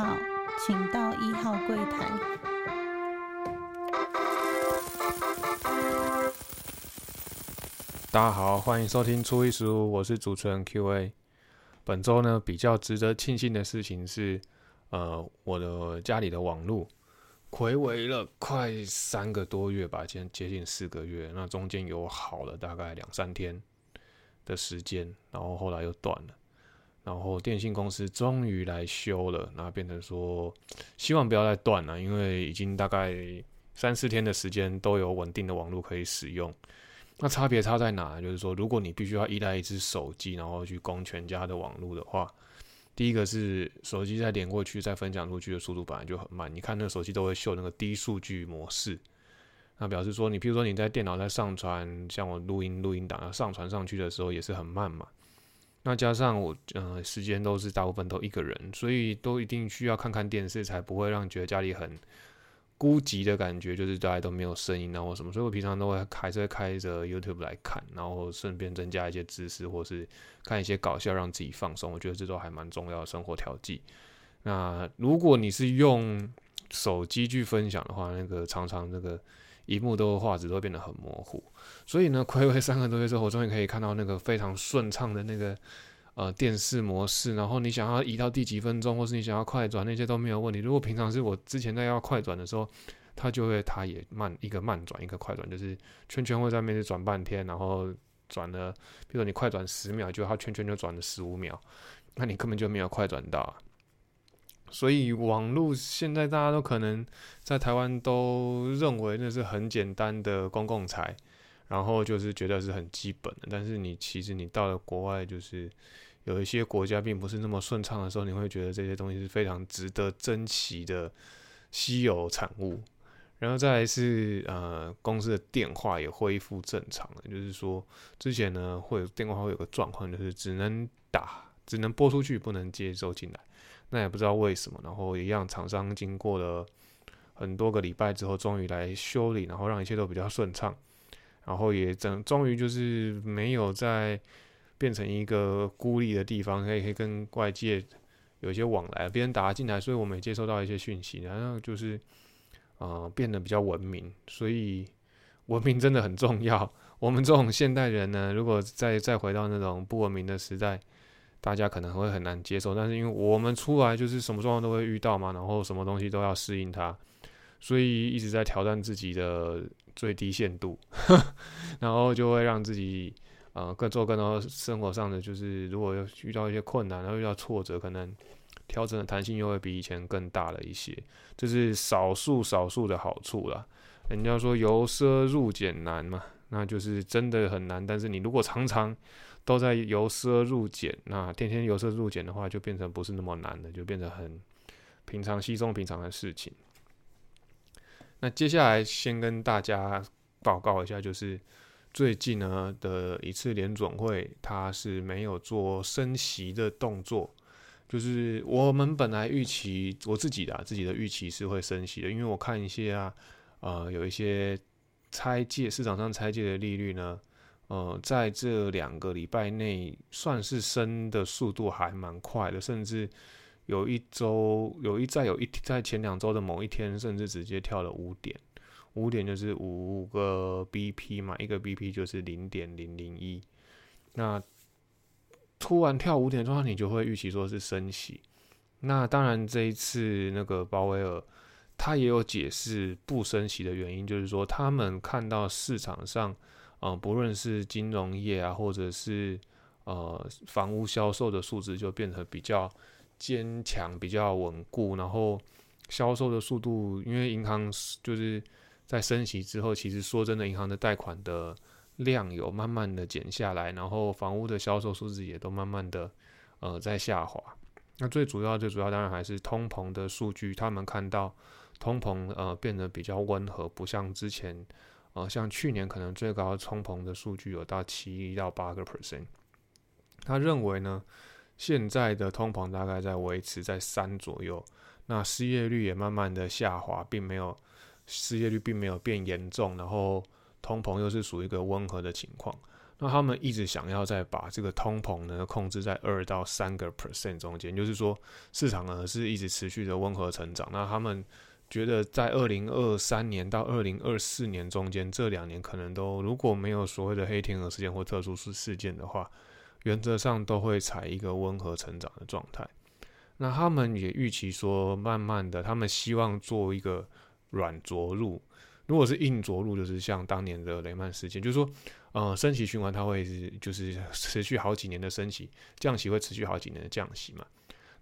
号，请到一号柜台。大家好，欢迎收听初一十五，我是主持人 Q&A。本周呢，比较值得庆幸的事情是，呃，我的家里的网络回违了快三个多月吧，今天接近四个月，那中间有好了大概两三天的时间，然后后来又断了，然后电信公司终于来修了，那变成说希望不要再断了，因为已经大概三四天的时间都有稳定的网络可以使用。那差别差在哪？就是说，如果你必须要依赖一只手机，然后去供全家的网络的话，第一个是手机再连过去再分享出去的速度本来就很慢。你看那个手机都会秀那个低数据模式，那表示说，你譬如说你在电脑在上传，像我录音录音档要上传上去的时候也是很慢嘛。那加上我呃时间都是大部分都一个人，所以都一定需要看看电视，才不会让觉得家里很。孤寂的感觉，就是大家都没有声音啊，或什么，所以我平常都会还是会开着 YouTube 来看，然后顺便增加一些知识，或是看一些搞笑，让自己放松。我觉得这都还蛮重要的生活调剂。那如果你是用手机去分享的话，那个常常那个荧幕都画质都会变得很模糊。所以呢，暌违三个多月之后，我终于可以看到那个非常顺畅的那个。呃，电视模式，然后你想要移到第几分钟，或是你想要快转，那些都没有问题。如果平常是我之前在要快转的时候，它就会它也慢一个慢转，一个快转，就是圈圈会在面前转半天，然后转了，比如说你快转十秒，就它圈圈就转了十五秒，那你根本就没有快转到。所以网络现在大家都可能在台湾都认为那是很简单的公共财，然后就是觉得是很基本的，但是你其实你到了国外就是。有一些国家并不是那么顺畅的时候，你会觉得这些东西是非常值得珍惜的稀有产物。然后再来是呃，公司的电话也恢复正常了，就是说之前呢会有电话会有个状况，就是只能打，只能播出去，不能接收进来。那也不知道为什么。然后一样，厂商经过了很多个礼拜之后，终于来修理，然后让一切都比较顺畅。然后也整终于就是没有在。变成一个孤立的地方，可以可以跟外界有一些往来，别人打进来，所以我们也接收到一些讯息，然后就是呃变得比较文明，所以文明真的很重要。我们这种现代人呢，如果再再回到那种不文明的时代，大家可能会很难接受。但是因为我们出来就是什么状况都会遇到嘛，然后什么东西都要适应它，所以一直在挑战自己的最低限度，然后就会让自己。呃，更做更多生活上的，就是如果要遇到一些困难，然后遇到挫折，可能调整的弹性又会比以前更大了一些，这是少数少数的好处啦。人家说由奢入俭难嘛，那就是真的很难。但是你如果常常都在由奢入俭，那天天由奢入俭的话，就变成不是那么难的，就变成很平常、稀松平常的事情。那接下来先跟大家报告一下，就是。最近呢的一次联总会，它是没有做升息的动作，就是我们本来预期我自己的啊自己的预期是会升息的，因为我看一些啊，呃，有一些拆借市场上拆借的利率呢，呃，在这两个礼拜内算是升的速度还蛮快的，甚至有一周有一在有一在前两周的某一天，甚至直接跳了五点。五点就是五个 BP 嘛，一个 BP 就是零点零零一。那突然跳五点钟，你就会预期说是升息。那当然，这一次那个鲍威尔他也有解释不升息的原因，就是说他们看到市场上，嗯，不论是金融业啊，或者是呃房屋销售的数字，就变得比较坚强、比较稳固。然后销售的速度，因为银行就是。在升息之后，其实说真的，银行的贷款的量有慢慢的减下来，然后房屋的销售数字也都慢慢的呃在下滑。那最主要、最主要当然还是通膨的数据，他们看到通膨呃变得比较温和，不像之前啊像去年可能最高通膨的数据有到七到八个 percent。他认为呢，现在的通膨大概在维持在三左右，那失业率也慢慢的下滑，并没有。失业率并没有变严重，然后通膨又是属于一个温和的情况。那他们一直想要再把这个通膨呢控制在二到三个 percent 中间，就是说市场呢是一直持续的温和成长。那他们觉得在二零二三年到二零二四年中间这两年可能都如果没有所谓的黑天鹅事件或特殊事事件的话，原则上都会采一个温和成长的状态。那他们也预期说，慢慢的，他们希望做一个软着陆。如果是硬着陆，就是像当年的雷曼事件，就是说，呃，升息循环它会是就是持续好几年的升息，降息会持续好几年的降息嘛。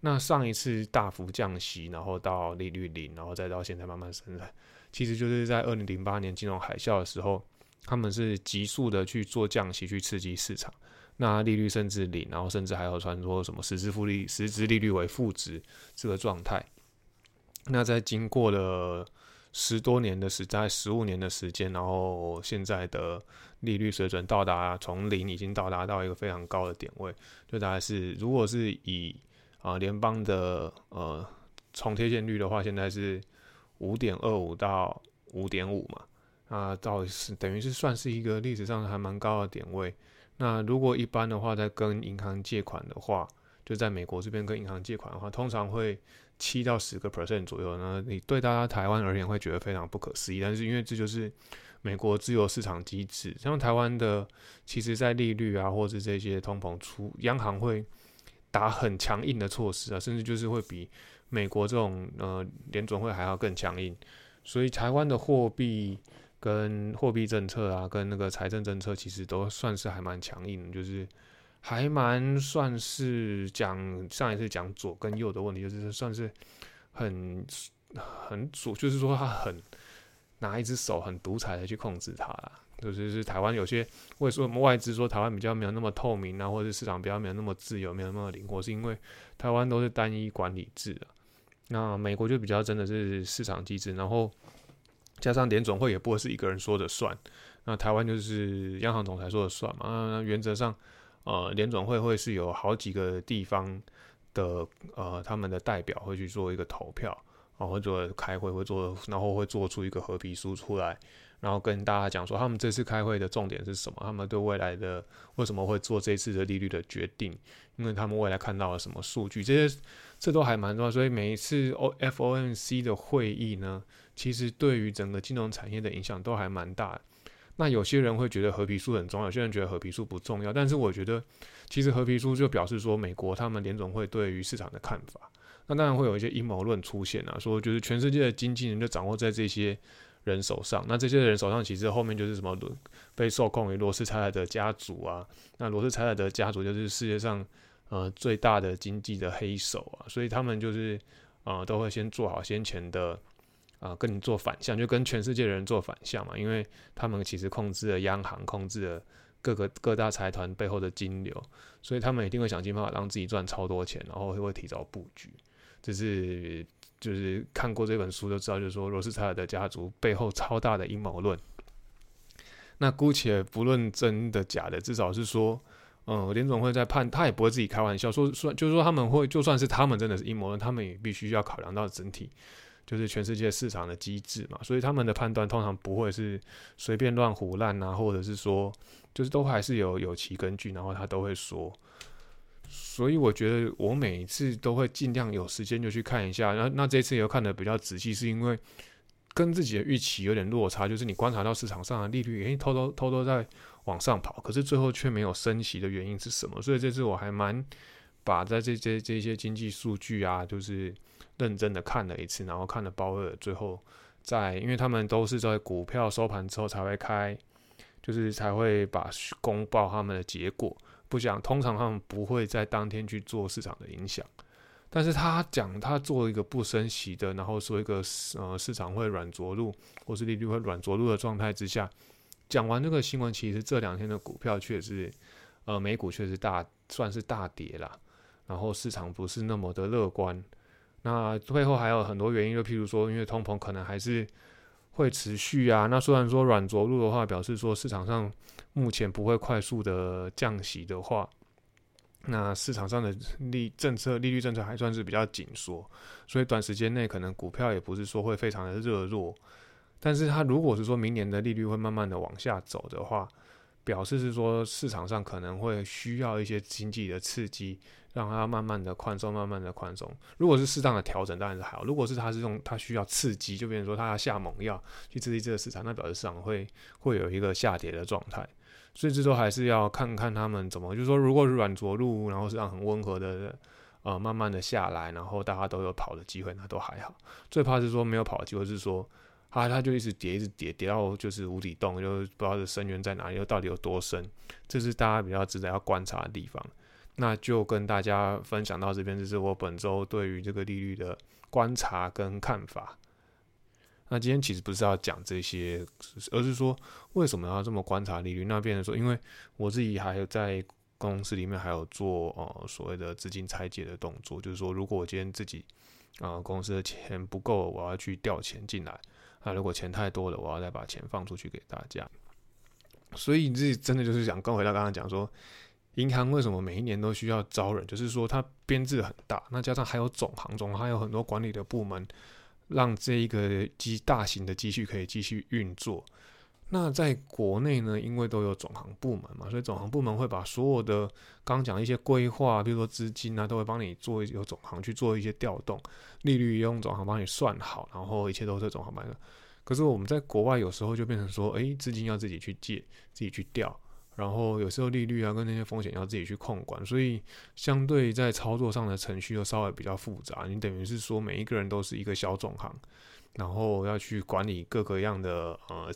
那上一次大幅降息，然后到利率零，然后再到现在慢慢升来，其实就是在二零零八年金融海啸的时候，他们是急速的去做降息去刺激市场，那利率甚至零，然后甚至还有传说什么实质负利实质利率为负值这个状态。那在经过了。十多年的时在十五年的时间，然后现在的利率水准到达从零已经到达到一个非常高的点位，就大概是如果是以啊联邦的呃重贴现率的话，现在是五点二五到五点五嘛，啊到是等于是算是一个历史上还蛮高的点位。那如果一般的话，在跟银行借款的话，就在美国这边跟银行借款的话，通常会。七到十个 percent 左右，那你对大家台湾而言会觉得非常不可思议，但是因为这就是美国自由市场机制，像台湾的，其实在利率啊，或者这些通膨出，央行会打很强硬的措施啊，甚至就是会比美国这种呃联准会还要更强硬，所以台湾的货币跟货币政策啊，跟那个财政政策其实都算是还蛮强硬，就是。还蛮算是讲上一次讲左跟右的问题，就是算是很很左，就是说他很拿一只手很独裁的去控制它啦。就是是台湾有些为什么外资说台湾比较没有那么透明啊，或者市场比较没有那么自由，没有那么灵活，是因为台湾都是单一管理制的。那美国就比较真的是市场机制，然后加上联总会也不会是一个人说的算，那台湾就是央行总裁说了算嘛。那原则上。呃，联总会会是有好几个地方的呃，他们的代表会去做一个投票，然后做开会，会做，然后会做出一个合皮书出来，然后跟大家讲说他们这次开会的重点是什么，他们对未来的为什么会做这次的利率的决定，因为他们未来看到了什么数据，这些这都还蛮重要，所以每一次 O F O M C 的会议呢，其实对于整个金融产业的影响都还蛮大。那有些人会觉得合皮书很重要，有些人觉得合皮书不重要。但是我觉得，其实合皮书就表示说，美国他们联总会对于市场的看法。那当然会有一些阴谋论出现啊，说就是全世界的经纪人就掌握在这些人手上。那这些人手上其实后面就是什么被受控于罗斯柴尔德家族啊。那罗斯柴尔德家族就是世界上呃最大的经济的黑手啊，所以他们就是呃都会先做好先前的。啊，跟你做反向，就跟全世界的人做反向嘛，因为他们其实控制了央行，控制了各个各大财团背后的金流，所以他们一定会想尽办法让自己赚超多钱，然后会提早布局。就是就是看过这本书就知道，就是说罗斯柴尔德家族背后超大的阴谋论。那姑且不论真的假的，至少是说，嗯，联总会在判，他也不会自己开玩笑说说，就是说他们会就算是他们真的是阴谋论，他们也必须要考量到整体。就是全世界市场的机制嘛，所以他们的判断通常不会是随便乱胡乱啊，或者是说，就是都还是有有其根据，然后他都会说。所以我觉得我每一次都会尽量有时间就去看一下，那那这次也看的比较仔细，是因为跟自己的预期有点落差，就是你观察到市场上的利率，诶，偷偷偷偷在往上跑，可是最后却没有升息的原因是什么？所以这次我还蛮把在这这这些经济数据啊，就是。认真的看了一次，然后看了鲍威尔，最后在，因为他们都是在股票收盘之后才会开，就是才会把公报他们的结果。不讲，通常他们不会在当天去做市场的影响。但是他讲他做一个不升息的，然后说一个呃市场会软着陆，或是利率会软着陆的状态之下，讲完这个新闻，其实这两天的股票确实，呃美股确实大算是大跌了，然后市场不是那么的乐观。那背后还有很多原因，就譬如说，因为通膨可能还是会持续啊。那虽然说软着陆的话，表示说市场上目前不会快速的降息的话，那市场上的利政策利率政策还算是比较紧缩，所以短时间内可能股票也不是说会非常的热络。但是它如果是说明年的利率会慢慢的往下走的话，表示是说市场上可能会需要一些经济的刺激，让它慢慢的宽松，慢慢的宽松。如果是适当的调整，当然是好；如果是它是用它需要刺激，就变成说它要下猛药去刺激这个市场，那表示市场会会有一个下跌的状态。所以这都还是要看看他们怎么，就是说，如果软着陆，然后是让很温和的，呃，慢慢的下来，然后大家都有跑的机会，那都还好。最怕是说没有跑的机会，是说。它它就一直跌，一直跌，跌到就是无底洞，就不知道这深渊在哪里，又到底有多深，这是大家比较值得要观察的地方。那就跟大家分享到这边，这是我本周对于这个利率的观察跟看法。那今天其实不是要讲这些，而是说为什么要这么观察利率？那变成说，因为我自己还有在公司里面还有做呃所谓的资金拆解的动作，就是说如果我今天自己啊公司的钱不够，我要去调钱进来。那如果钱太多了，我要再把钱放出去给大家。所以你自己真的就是想跟回到刚刚讲说，银行为什么每一年都需要招人，就是说它编制很大，那加上还有总行，总还有很多管理的部门，让这一个机大型的机器可以继续运作。那在国内呢，因为都有总行部门嘛，所以总行部门会把所有的刚刚讲一些规划，比如说资金啊，都会帮你做有总行去做一些调动，利率用总行帮你算好，然后一切都是总行办的。可是我们在国外有时候就变成说，哎，资金要自己去借，自己去调，然后有时候利率啊跟那些风险要自己去控管，所以相对在操作上的程序又稍微比较复杂。你等于是说每一个人都是一个小总行，然后要去管理各个样的呃。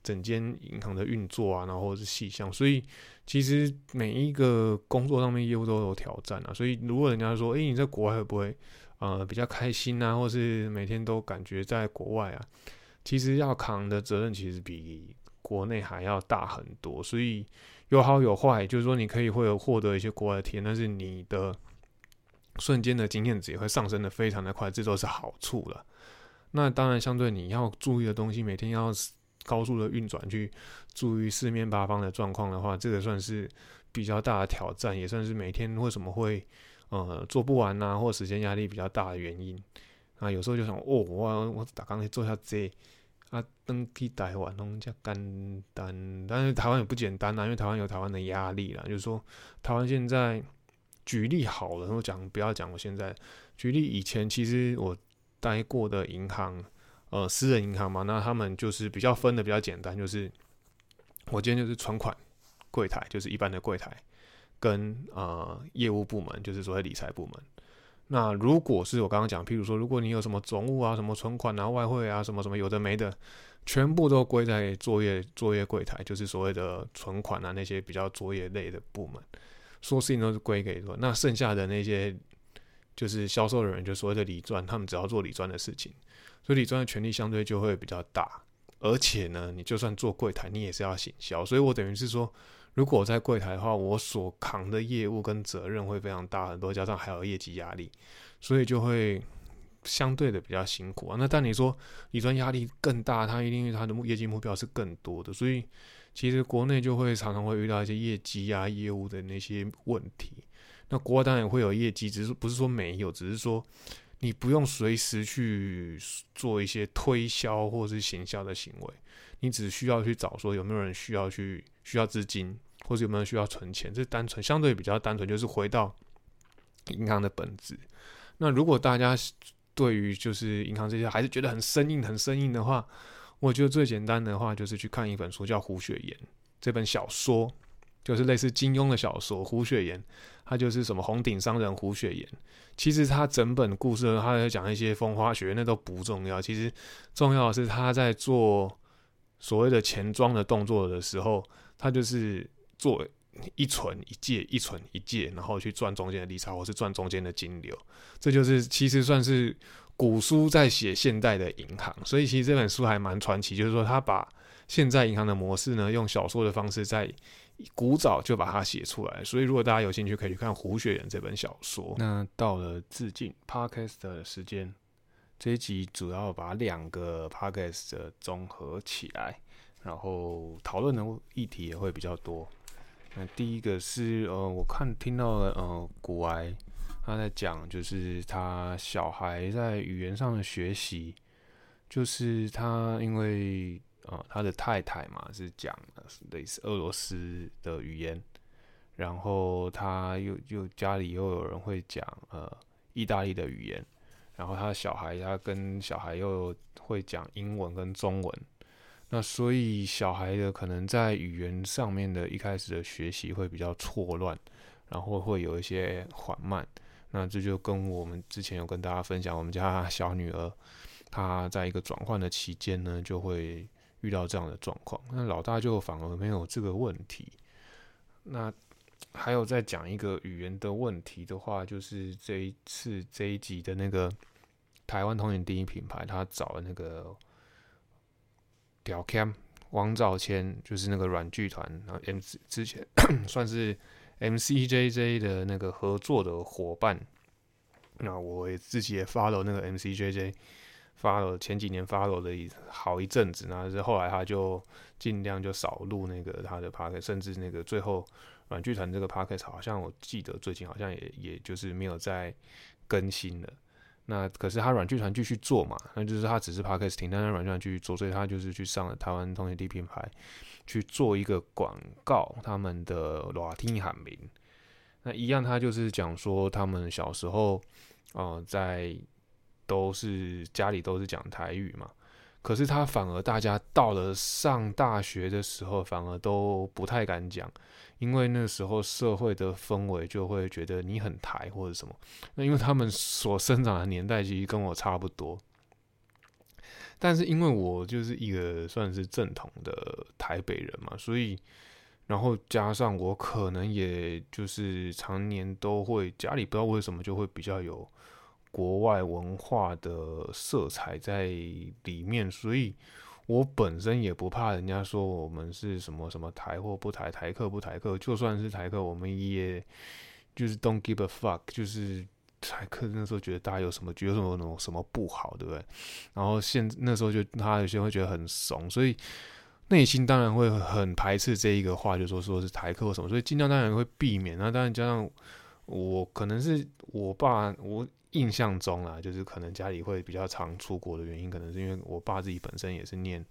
整间银行的运作啊，然后是细项，所以其实每一个工作上面业务都有挑战啊。所以如果人家说，诶，你在国外会不会呃比较开心啊，或是每天都感觉在国外啊，其实要扛的责任其实比国内还要大很多。所以有好有坏，就是说你可以会获得一些国外的体验，但是你的瞬间的经验值也会上升的非常的快，这都是好处了。那当然，相对你要注意的东西，每天要。高速的运转去注意四面八方的状况的话，这个算是比较大的挑战，也算是每天为什么会呃做不完呐，或时间压力比较大的原因啊。有时候就想，哦，我我打刚才做下这啊，登记台湾弄加简单，但是台湾也不简单呐，因为台湾有台湾的压力啦。就是说，台湾现在举例好了，我讲不要讲我现在举例以前，其实我待过的银行。呃，私人银行嘛，那他们就是比较分的比较简单，就是我今天就是存款柜台，就是一般的柜台，跟呃业务部门，就是所谓理财部门。那如果是我刚刚讲，譬如说，如果你有什么总务啊、什么存款啊、外汇啊、什么什么有的没的，全部都归在作业作业柜台，就是所谓的存款啊那些比较作业类的部门，说事情都是归给说，那剩下的那些就是销售人员，就所谓的理专，他们只要做理专的事情。所以理专的权力相对就会比较大，而且呢，你就算做柜台，你也是要行销。所以我等于是说，如果我在柜台的话，我所扛的业务跟责任会非常大很多，加上还有业绩压力，所以就会相对的比较辛苦啊。那但你说理专压力更大，他一定他的业绩目标是更多的，所以其实国内就会常常会遇到一些业绩啊、业务的那些问题。那国外当然也会有业绩，只是不是说没有，只是说。你不用随时去做一些推销或是行销的行为，你只需要去找说有没有人需要去需要资金，或者有没有需要存钱，这单纯相对比较单纯，就是回到银行的本质。那如果大家对于就是银行这些还是觉得很生硬、很生硬的话，我觉得最简单的话就是去看一本书，叫《胡雪岩》这本小说，就是类似金庸的小说《胡雪岩》。他就是什么红顶商人胡雪岩，其实他整本故事他在讲一些风花雪月，那都不重要。其实重要的是他在做所谓的钱庄的动作的时候，他就是做一存一借，一存一借，然后去赚中间的利差，或是赚中间的金流。这就是其实算是古书在写现代的银行，所以其实这本书还蛮传奇。就是说他把现在银行的模式呢，用小说的方式在。古早就把它写出来，所以如果大家有兴趣，可以去看《胡雪岩》这本小说。那到了致敬 Podcast 的时间，这一集主要把两个 Podcast 综合起来，然后讨论的议题也会比较多。第一个是呃，我看听到了呃，古埃他在讲，就是他小孩在语言上的学习，就是他因为。啊，他的太太嘛是讲类似俄罗斯的语言，然后他又又家里又有人会讲呃意大利的语言，然后他的小孩他跟小孩又会讲英文跟中文，那所以小孩的可能在语言上面的一开始的学习会比较错乱，然后会有一些缓慢。那这就跟我们之前有跟大家分享，我们家小女儿她在一个转换的期间呢，就会遇到这样的状况。那老大就反而没有这个问题。那还有再讲一个语言的问题的话，就是这一次这一集的那个台湾通讯第一品牌，他找了那个屌 cam 王兆谦，就是那个软剧团，然后 M 之前 算是。MCJJ 的那个合作的伙伴，那我也自己也发了那个 MCJJ，发了前几年 follow 的好一阵子，那是后来他就尽量就少录那个他的 p o c a s t 甚至那个最后软剧团这个 p o c a s t 好像我记得最近好像也也就是没有再更新了。那可是他软剧团继续做嘛，那就是他只是 p o c a s t 停，但是软剧团继续做，所以他就是去上了台湾通讯地品牌。去做一个广告，他们的拉丁喊名，那一样，他就是讲说他们小时候，呃，在都是家里都是讲台语嘛，可是他反而大家到了上大学的时候，反而都不太敢讲，因为那时候社会的氛围就会觉得你很台或者什么，那因为他们所生长的年代其实跟我差不多。但是因为我就是一个算是正统的台北人嘛，所以然后加上我可能也就是常年都会家里不知道为什么就会比较有国外文化的色彩在里面，所以我本身也不怕人家说我们是什么什么台或不台台客不台客，就算是台客，我们也就是 don't give a fuck，就是。台客那时候觉得大家有什么觉得什么那种什么不好，对不对？然后现那时候就他有些会觉得很怂，所以内心当然会很排斥这一个话，就说说是台客或什么，所以尽量当然会避免。那当然加上我可能是我爸，我印象中啊，就是可能家里会比较常出国的原因，可能是因为我爸自己本身也是念。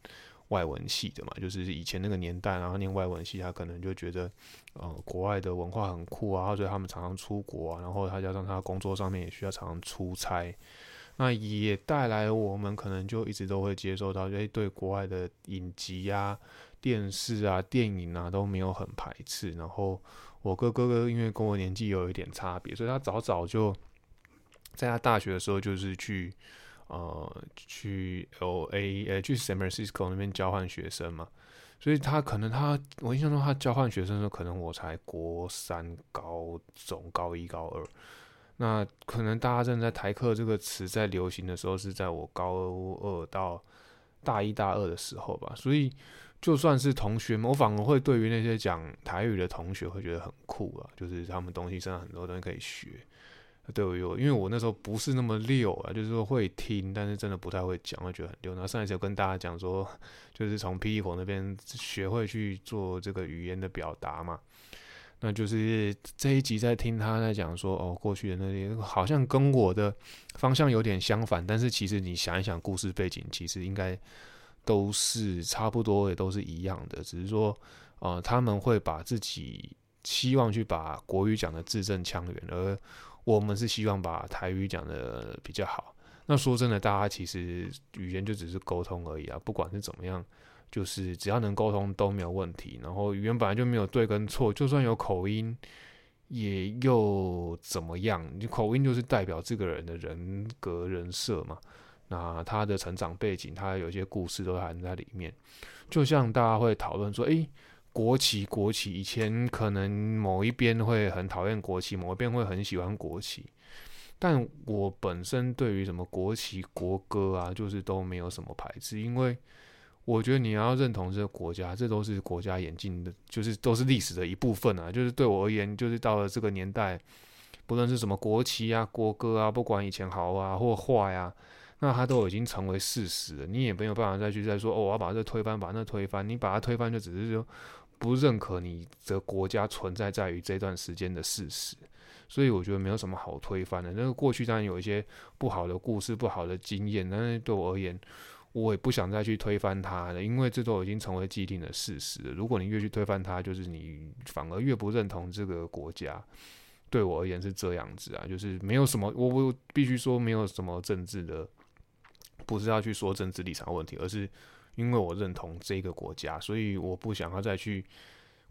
外文系的嘛，就是以前那个年代，然后念外文系，他可能就觉得，呃，国外的文化很酷啊，所以他们常常出国啊，然后他加上他工作上面也需要常常出差，那也带来我们可能就一直都会接受到，哎，对国外的影集啊、电视啊、电影啊都没有很排斥。然后我哥哥哥因为跟我年纪有一点差别，所以他早早就在他大学的时候就是去。呃，去 L A，呃，去 San Francisco 那边交换学生嘛，所以他可能他，我印象中他交换学生的时候，可能我才国三、高中、高一、高二，那可能大家正在台客这个词在流行的时候，是在我高二到大一、大二的时候吧，所以就算是同学们，我反而会对于那些讲台语的同学会觉得很酷啊，就是他们东西身上很多东西可以学。对有，因为我那时候不是那么溜啊，就是说会听，但是真的不太会讲，会觉得很溜。然后上一次有跟大家讲说，就是从 P E 火那边学会去做这个语言的表达嘛。那就是这一集在听他在讲说，哦，过去的那些好像跟我的方向有点相反，但是其实你想一想，故事背景其实应该都是差不多，也都是一样的，只是说，呃，他们会把自己希望去把国语讲的字正腔圆，而我们是希望把台语讲的比较好。那说真的，大家其实语言就只是沟通而已啊。不管是怎么样，就是只要能沟通都没有问题。然后语言本来就没有对跟错，就算有口音，也又怎么样？你口音就是代表这个人的人格人设嘛。那他的成长背景，他有些故事都含在里面。就像大家会讨论说，诶。国旗，国旗，以前可能某一边会很讨厌国旗，某一边会很喜欢国旗。但我本身对于什么国旗、国歌啊，就是都没有什么排斥，因为我觉得你要认同这个国家，这都是国家演进的，就是都是历史的一部分啊。就是对我而言，就是到了这个年代，不论是什么国旗啊、国歌啊，不管以前好啊或坏啊，那它都已经成为事实了。你也没有办法再去再说哦，我要把这推翻，把那推翻。你把它推翻，就只是说。不认可你的国家存在在于这段时间的事实，所以我觉得没有什么好推翻的。那个过去当然有一些不好的故事、不好的经验，但是对我而言，我也不想再去推翻它了，因为这都已经成为既定的事实了。如果你越去推翻它，就是你反而越不认同这个国家。对我而言是这样子啊，就是没有什么，我我必须说没有什么政治的，不是要去说政治立场问题，而是因为我认同这个国家，所以我不想要再去。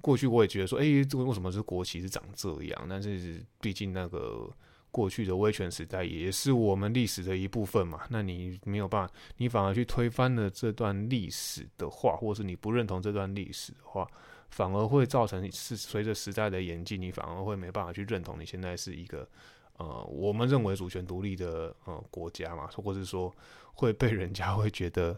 过去我也觉得说，哎，这个为什么是国旗是长这样？但是毕竟那个。过去的威权时代也是我们历史的一部分嘛？那你没有办法，你反而去推翻了这段历史的话，或是你不认同这段历史的话，反而会造成是随着时代的演进，你反而会没办法去认同你现在是一个呃，我们认为主权独立的呃国家嘛，或者是说会被人家会觉得。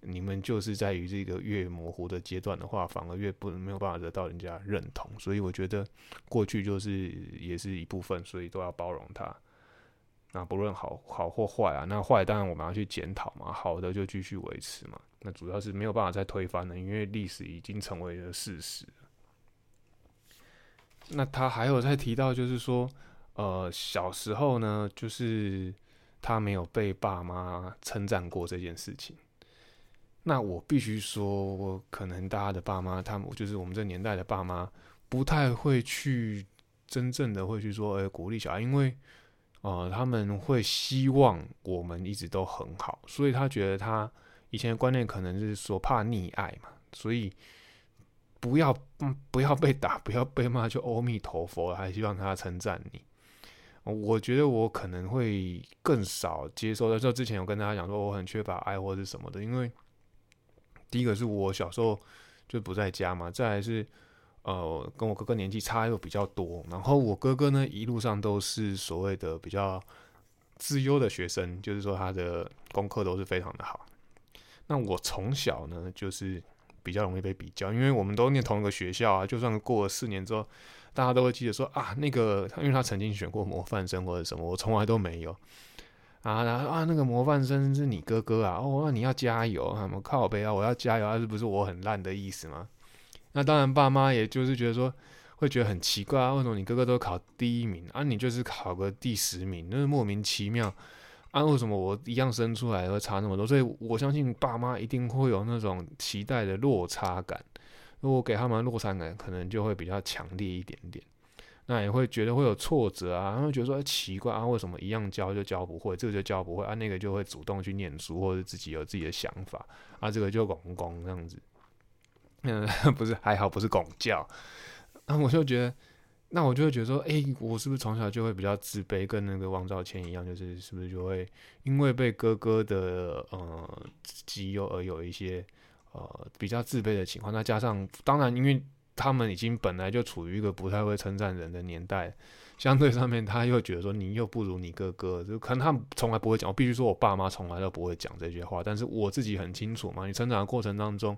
你们就是在于这个越模糊的阶段的话，反而越不没有办法得到人家认同，所以我觉得过去就是也是一部分，所以都要包容它。那不论好好或坏啊，那坏当然我们要去检讨嘛，好的就继续维持嘛。那主要是没有办法再推翻了，因为历史已经成为了事实。那他还有在提到，就是说，呃，小时候呢，就是他没有被爸妈称赞过这件事情。那我必须说，我可能大家的爸妈，他们就是我们这年代的爸妈，不太会去真正的会去说，哎，鼓励小孩，因为，呃，他们会希望我们一直都很好，所以他觉得他以前的观念可能是说怕溺爱嘛，所以不要，嗯不要被打，不要被骂，就阿弥陀佛，还希望他称赞你。我觉得我可能会更少接受的，就之前有跟大家讲说，我很缺乏爱或者什么的，因为。第一个是我小时候就不在家嘛，再来是呃跟我哥哥年纪差又比较多，然后我哥哥呢一路上都是所谓的比较自优的学生，就是说他的功课都是非常的好。那我从小呢就是比较容易被比较，因为我们都念同一个学校啊，就算过了四年之后，大家都会记得说啊那个，因为他曾经选过模范生或者什么，我从来都没有。啊，然后啊，那个模范生是你哥哥啊，哦，那你要加油，什么靠背啊，我要加油，啊，是不是我很烂的意思吗？那当然，爸妈也就是觉得说，会觉得很奇怪啊，为什么你哥哥都考第一名啊，你就是考个第十名，那是莫名其妙啊，为什么我一样生出来会差那么多？所以我相信爸妈一定会有那种期待的落差感，如果给他们落差感，可能就会比较强烈一点点。那也会觉得会有挫折啊，他会觉得说奇怪啊，为什么一样教就教不会，这个就教不会啊，那个就会主动去念书或者自己有自己的想法啊，这个就拱拱这样子，嗯，不是还好不是拱教，那我就觉得，那我就会觉得说，哎，我是不是从小就会比较自卑，跟那个王兆谦一样，就是是不是就会因为被哥哥的呃基优而有一些呃比较自卑的情况？那加上当然因为。他们已经本来就处于一个不太会称赞人的年代，相对上面他又觉得说你又不如你哥哥，就可能他从来不会讲。我必须说我爸妈从来都不会讲这些话，但是我自己很清楚嘛。你成长的过程当中，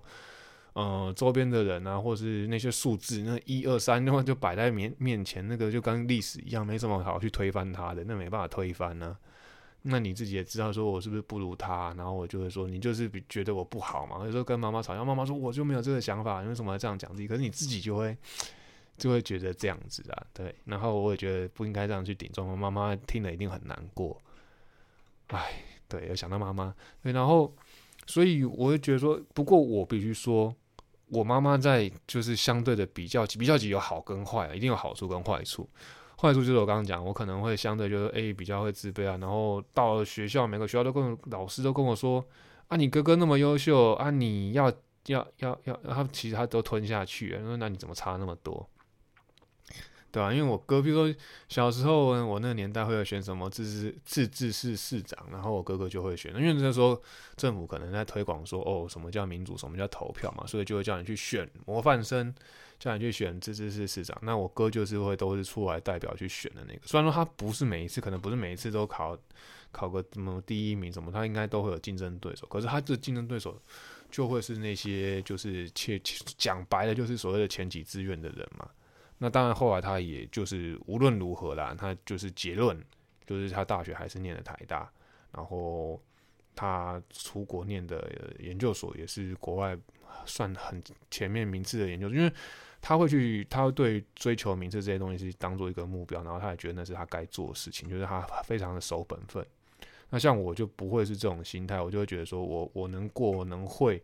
呃，周边的人啊，或是那些数字，那一二三的话就摆在面面前，那个就跟历史一样，没什么好去推翻它的，那没办法推翻呢。那你自己也知道，说我是不是不如他？然后我就会说，你就是觉得我不好嘛。有时候跟妈妈吵架，妈妈说我就没有这个想法，你为什么要这样讲自己？可是你自己就会就会觉得这样子啊，对。然后我也觉得不应该这样去顶撞妈妈，听了一定很难过。唉，对，要想到妈妈，对。然后，所以我会觉得说，不过我必须说，我妈妈在就是相对的比较级，比较级有好跟坏啊，一定有好处跟坏处。坏处就是我刚刚讲，我可能会相对就是 A 比较会自卑啊，然后到了学校，每个学校都跟老师都跟我说啊，你哥哥那么优秀啊，你要要要要，然后其实他都吞下去，说那你怎么差那么多？对吧？因为我哥，比如说小时候，我那个年代会有选什么自治自治市市长，然后我哥哥就会选，因为那时候政府可能在推广说，哦，什么叫民主，什么叫投票嘛，所以就会叫你去选模范生，叫你去选自治市市长。那我哥就是会都是出来代表去选的那个，虽然说他不是每一次，可能不是每一次都考考个什么第一名什么，他应该都会有竞争对手，可是他的竞争对手就会是那些就是切讲白了就是所谓的前几志愿的人嘛。那当然，后来他也就是无论如何啦，他就是结论，就是他大学还是念的台大，然后他出国念的研究所也是国外算很前面名次的研究所，因为他会去，他对追求名次这些东西是当做一个目标，然后他也觉得那是他该做的事情，就是他非常的守本分。那像我就不会是这种心态，我就会觉得说我我能过，我能会。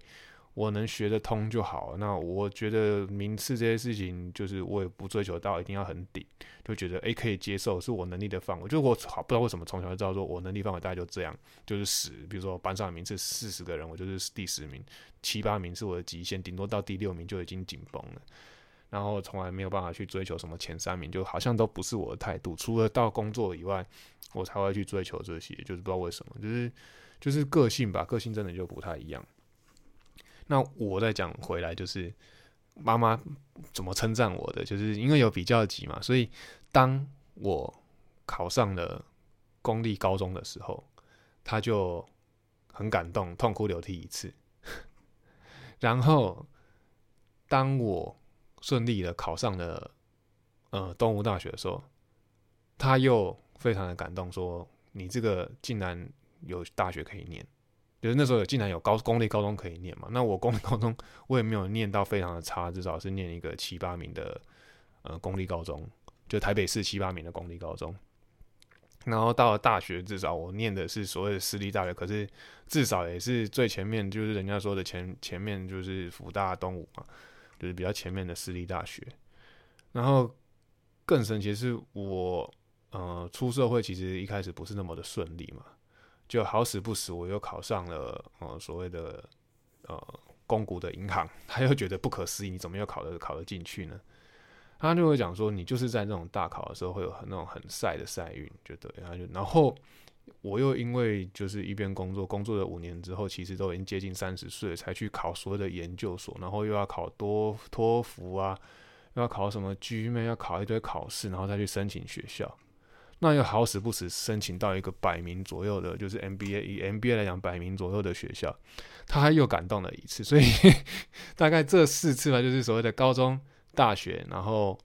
我能学得通就好。那我觉得名次这些事情，就是我也不追求到一定要很顶，就觉得诶可以接受，是我能力的范围。就我好不知道为什么从小就知道说我能力范围大概就这样，就是十。比如说班上的名次四十个人，我就是第十名，七八名是我的极限，顶多到第六名就已经紧绷了。然后从来没有办法去追求什么前三名，就好像都不是我的态度。除了到工作以外，我才会去追求这些，就是不知道为什么，就是就是个性吧，个性真的就不太一样。那我再讲回来，就是妈妈怎么称赞我的，就是因为有比较级嘛，所以当我考上了公立高中的时候，他就很感动，痛哭流涕一次。然后当我顺利的考上了呃东吴大学的时候，他又非常的感动，说你这个竟然有大学可以念。就是那时候竟然有高公立高中可以念嘛？那我公立高中 我也没有念到非常的差，至少是念一个七八名的呃公立高中，就台北市七八名的公立高中。然后到了大学，至少我念的是所谓的私立大学，可是至少也是最前面，就是人家说的前前面就是福大东吴嘛，就是比较前面的私立大学。然后更神奇的是，我呃出社会其实一开始不是那么的顺利嘛。就好死不死，我又考上了呃所谓的呃公股的银行，他又觉得不可思议，你怎么又考得考得进去呢？他就会讲说，你就是在那种大考的时候会有很那种很晒的赛运，就对。然后就然后我又因为就是一边工作，工作了五年之后，其实都已经接近三十岁，才去考所谓的研究所，然后又要考多托福啊，又要考什么 GMA，要考一堆考试，然后再去申请学校。那又好死不死申请到一个百名左右的，就是 MBA 以 MBA 来讲百名左右的学校，他还又感动了一次，所以 大概这四次吧，就是所谓的高中、大学，然后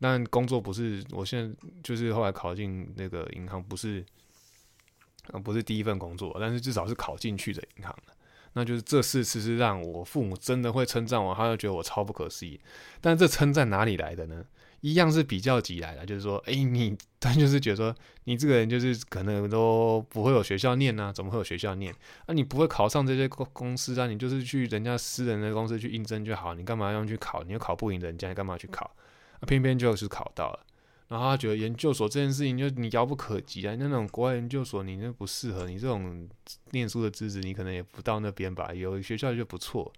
但工作不是，我现在就是后来考进那个银行，不是，不是第一份工作，但是至少是考进去的银行那就是这四次是让我父母真的会称赞我，他就觉得我超不可思议。但这称赞哪里来的呢？一样是比较级来的，就是说，哎，你他就是觉得说，你这个人就是可能都不会有学校念啊，怎么会有学校念？啊，你不会考上这些公公司啊，你就是去人家私人的公司去应征就好，你干嘛要去考？你又考不赢人家，你干嘛去考？啊，偏偏就是考到了，然后他觉得研究所这件事情就你遥不可及啊，那种国外研究所你那不适合，你这种念书的资质你可能也不到那边吧，有学校就不错。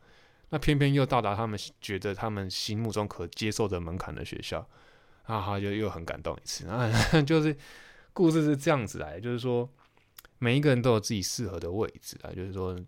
那偏偏又到达他们觉得他们心目中可接受的门槛的学校，啊他，就又很感动一次。啊，就是故事是这样子来，就是说每一个人都有自己适合的位置啊。就是说，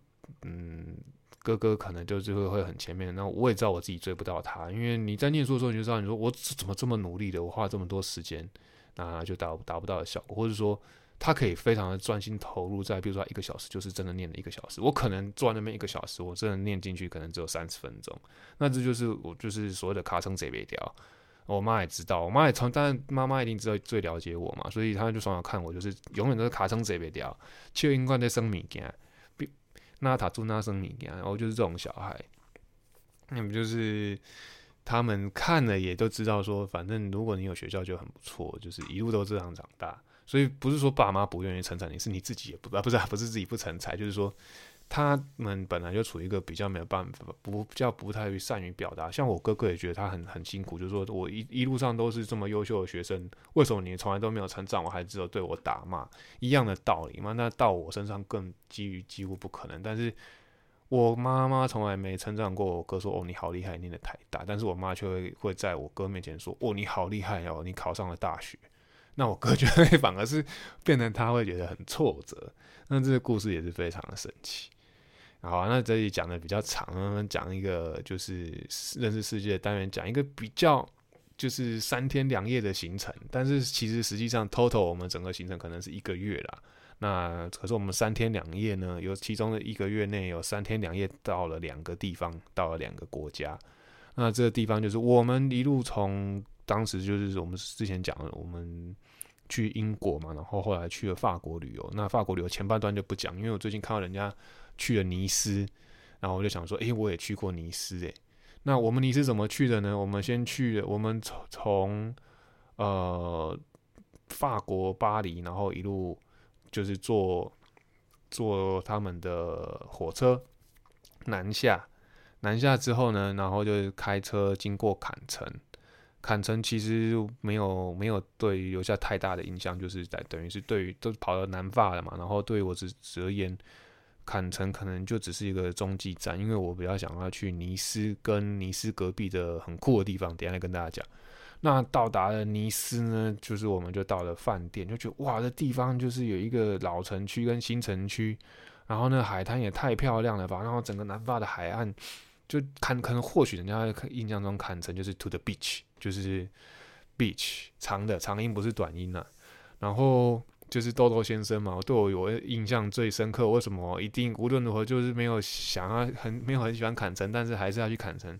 嗯，哥哥可能就是会会很前面，那我也知道我自己追不到他，因为你在念书的时候你就知道，你说我怎么这么努力的，我花这么多时间，那就达达不到的效果，或者说。他可以非常的专心投入在，比如说一个小时，就是真的念了一个小时。我可能坐在那边一个小时，我真的念进去可能只有三十分钟。那这就是我就是所谓的卡称贼别掉。我妈也知道，我妈也从，但妈妈一定知道最了解我嘛，所以她就从小看我，就是永远都是卡称贼别掉，就应该在生米件，那塔住那生米，然后就是这种小孩。那么就是他们看了也都知道说，反正如果你有学校就很不错，就是一路都这样长大。所以不是说爸妈不愿意成才你，是你自己也不啊，不是不是自己不成才，就是说他们本来就处于一个比较没有办法，不较不太善于表达。像我哥哥也觉得他很很辛苦，就是说我一一路上都是这么优秀的学生，为什么你从来都没有成长，我还只有对我打骂一样的道理嘛？那到我身上更基于几乎不可能。但是我妈妈从来没称赞过我哥，说哦你好厉害，念的太大。但是我妈却会会在我哥面前说哦你好厉害哦，你考上了大学。那我哥觉得反而是变成他会觉得很挫折，那这个故事也是非常的神奇。好，那这里讲的比较长，讲一个就是认识世界的单元，讲一个比较就是三天两夜的行程，但是其实实际上 total 我们整个行程可能是一个月啦。那可是我们三天两夜呢，有其中的一个月内有三天两夜到了两个地方，到了两个国家。那这个地方就是我们一路从当时就是我们之前讲的我们。去英国嘛，然后后来去了法国旅游。那法国旅游前半段就不讲，因为我最近看到人家去了尼斯，然后我就想说，诶，我也去过尼斯，诶，那我们尼斯怎么去的呢？我们先去，我们从从呃法国巴黎，然后一路就是坐坐他们的火车南下。南下之后呢，然后就开车经过坎城。坎城其实没有没有对留下太大的印象，就是在等于是对于都跑到南法了嘛。然后对我只而言，坎城可能就只是一个中继站，因为我比较想要去尼斯跟尼斯隔壁的很酷的地方，等下来跟大家讲。那到达了尼斯呢，就是我们就到了饭店，就觉得哇，这地方就是有一个老城区跟新城区，然后呢海滩也太漂亮了吧，然后整个南法的海岸。就坎可能或许人家印象中坎城就是 to the beach，就是 beach 长的长音不是短音呐。然后就是豆豆先生嘛，我对我有印象最深刻。为什么一定无论如何就是没有想要很没有很喜欢砍城，但是还是要去砍城，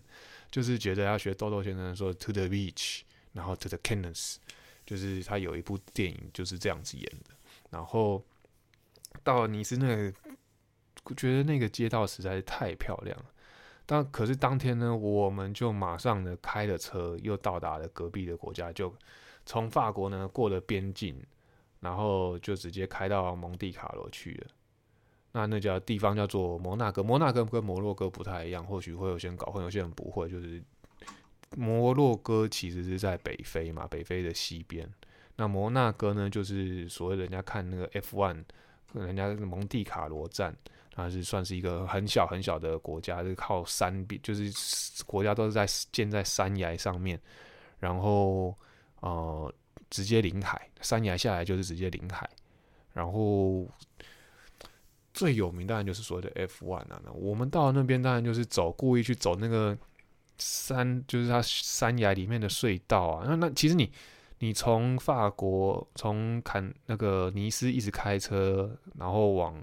就是觉得要学豆豆先生说 to the beach，然后 to the canals，就是他有一部电影就是这样子演的。然后到尼斯那个，觉得那个街道实在是太漂亮了。但可是当天呢，我们就马上呢开了车，又到达了隔壁的国家，就从法国呢过了边境，然后就直接开到蒙地卡罗去了。那那叫地方叫做摩纳哥，摩纳哥跟摩洛哥不太一样，或许会有些人搞混，有些人不会。就是摩洛哥其实是在北非嘛，北非的西边。那摩纳哥呢，就是所谓人家看那个 F1，人家蒙地卡罗站。它是算是一个很小很小的国家，是靠山壁，就是国家都是在建在山崖上面，然后呃直接临海，山崖下来就是直接临海，然后最有名当然就是所谓的 F one 啊，那我们到那边当然就是走故意去走那个山，就是它山崖里面的隧道啊，那那其实你你从法国从坎那个尼斯一直开车，然后往。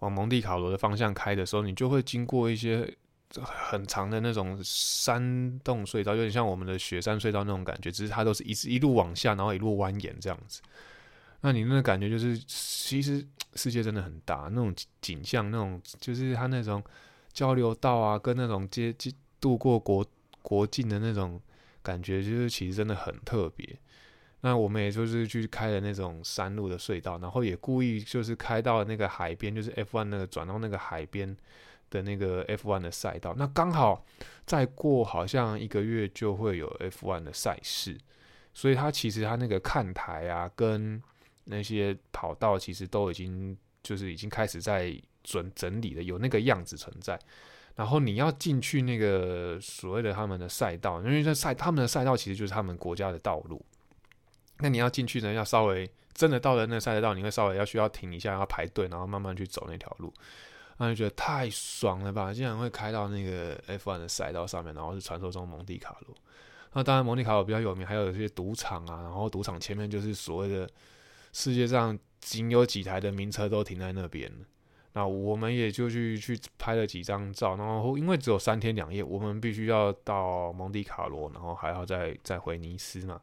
往蒙地卡罗的方向开的时候，你就会经过一些很长的那种山洞隧道，有点像我们的雪山隧道那种感觉，只是它都是一直一路往下，然后一路蜿蜒这样子。那你那个感觉就是，其实世界真的很大，那种景象，那种就是它那种交流道啊，跟那种接接渡过国国境的那种感觉，就是其实真的很特别。那我们也就是去开了那种山路的隧道，然后也故意就是开到那个海边，就是 F1 那个转到那个海边的那个 F1 的赛道。那刚好再过好像一个月就会有 F1 的赛事，所以它其实它那个看台啊，跟那些跑道其实都已经就是已经开始在准整理的，有那个样子存在。然后你要进去那个所谓的他们的赛道，因为这赛他们的赛道其实就是他们国家的道路。那你要进去呢，要稍微真的到了那赛道，你会稍微要需要停一下，要排队，然后慢慢去走那条路，那就觉得太爽了吧！竟然会开到那个 F1 的赛道上面，然后是传说中蒙地卡罗。那当然蒙地卡罗比较有名，还有一些赌场啊，然后赌场前面就是所谓的世界上仅有几台的名车都停在那边。那我们也就去去拍了几张照，然后因为只有三天两夜，我们必须要到蒙地卡罗，然后还要再再回尼斯嘛。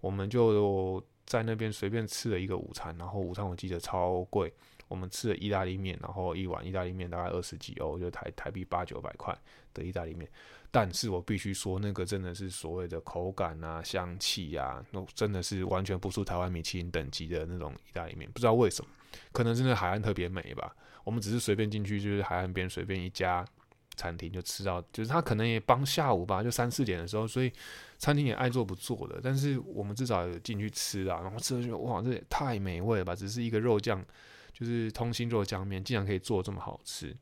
我们就在那边随便吃了一个午餐，然后午餐我记得超贵，我们吃了意大利面，然后一碗意大利面大概二十几欧，就台台币八九百块的意大利面。但是我必须说，那个真的是所谓的口感啊、香气啊，那真的是完全不输台湾米其林等级的那种意大利面。不知道为什么，可能真的海岸特别美吧。我们只是随便进去，就是海岸边随便一家。餐厅就吃到，就是他可能也帮下午吧，就三四点的时候，所以餐厅也爱做不做的。但是我们至少有进去吃啊，然后吃就哇，这也太美味了吧！只是一个肉酱，就是通心肉酱面，竟然可以做这么好吃。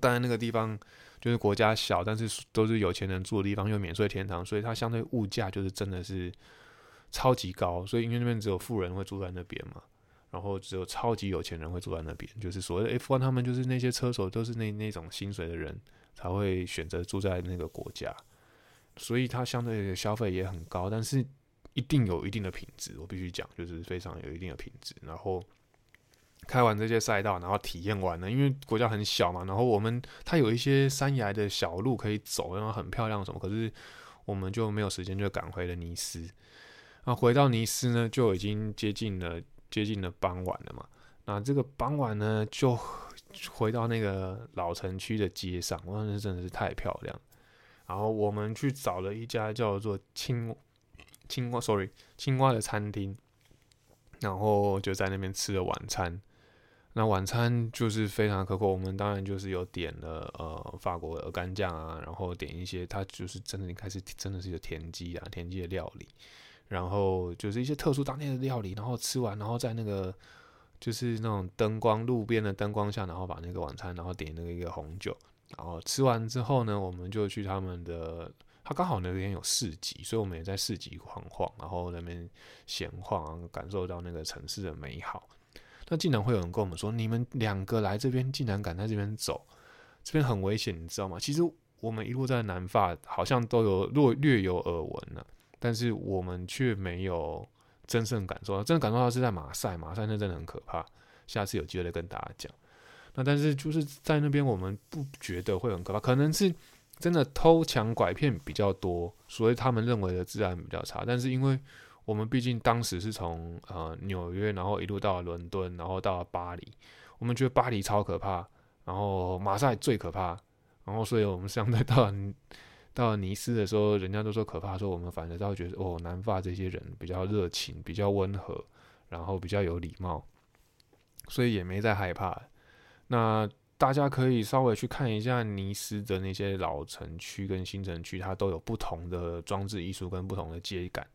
当然那个地方就是国家小，但是都是有钱人住的地方，又免税天堂，所以它相对物价就是真的是超级高。所以因为那边只有富人会住在那边嘛。然后只有超级有钱人会住在那边，就是所谓的 F1，他们就是那些车手都是那那种薪水的人才会选择住在那个国家，所以它相对的消费也很高，但是一定有一定的品质，我必须讲，就是非常有一定的品质。然后开完这些赛道，然后体验完了，因为国家很小嘛，然后我们它有一些山崖的小路可以走，然后很漂亮什么，可是我们就没有时间，就赶回了尼斯。那回到尼斯呢，就已经接近了。接近了傍晚了嘛？那这个傍晚呢，就回到那个老城区的街上，哇，那真的是太漂亮。然后我们去找了一家叫做青青蛙，sorry，青蛙的餐厅，然后就在那边吃了晚餐。那晚餐就是非常可口，我们当然就是有点了呃法国鹅肝酱啊，然后点一些它就是真的开始真的是有田鸡啊田鸡的料理，然后就是一些特殊当地的料理，然后吃完然后在那个就是那种灯光路边的灯光下，然后把那个晚餐然后点那个一个红酒，然后吃完之后呢，我们就去他们的。他刚好那边有市集，所以我们也在市集晃晃，然后那边闲晃，感受到那个城市的美好。那竟然会有人跟我们说，你们两个来这边，竟然敢在这边走，这边很危险，你知道吗？其实我们一路在南法，好像都有略略有耳闻了，但是我们却没有真正感受到，真正感受到是在马赛，马赛那真的很可怕。下次有机会再跟大家讲。那但是就是在那边，我们不觉得会很可怕，可能是。真的偷抢拐骗比较多，所以他们认为的治安比较差。但是因为我们毕竟当时是从呃纽约，然后一路到伦敦，然后到了巴黎，我们觉得巴黎超可怕，然后马赛最可怕，然后所以我们相对到到尼斯的时候，人家都说可怕，说我们反而倒觉得哦，南法这些人比较热情，比较温和，然后比较有礼貌，所以也没再害怕。那。大家可以稍微去看一下尼斯的那些老城区跟新城区，它都有不同的装置艺术跟不同的街感。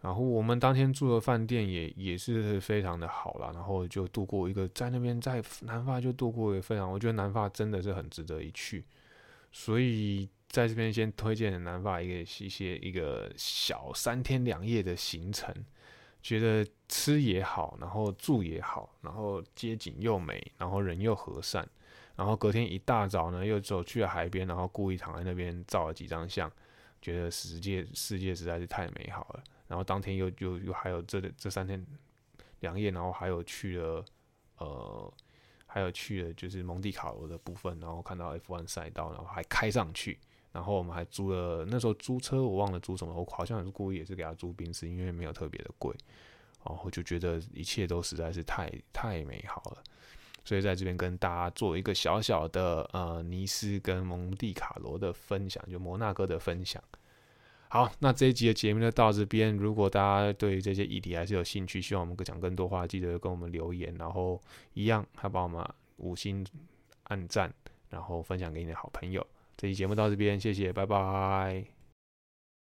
然后我们当天住的饭店也也是非常的好啦，然后就度过一个在那边在南法就度过一个非常，我觉得南法真的是很值得一去。所以在这边先推荐南法一个一些一个小三天两夜的行程。觉得吃也好，然后住也好，然后街景又美，然后人又和善，然后隔天一大早呢，又走去了海边，然后故意躺在那边照了几张相，觉得世界世界实在是太美好了。然后当天又又又还有这这三天两夜，然后还有去了呃，还有去了就是蒙地卡罗的部分，然后看到 F1 赛道，然后还开上去。然后我们还租了，那时候租车我忘了租什么，我好像也是故意也是给他租宾士，因为没有特别的贵，然后就觉得一切都实在是太太美好了，所以在这边跟大家做一个小小的呃尼斯跟蒙蒂卡罗的分享，就摩纳哥的分享。好，那这一集的节目就到这边。如果大家对这些议题还是有兴趣，希望我们讲更多话，记得跟我们留言，然后一样还帮我们五星按赞，然后分享给你的好朋友。这期节目到这边，谢谢，拜拜。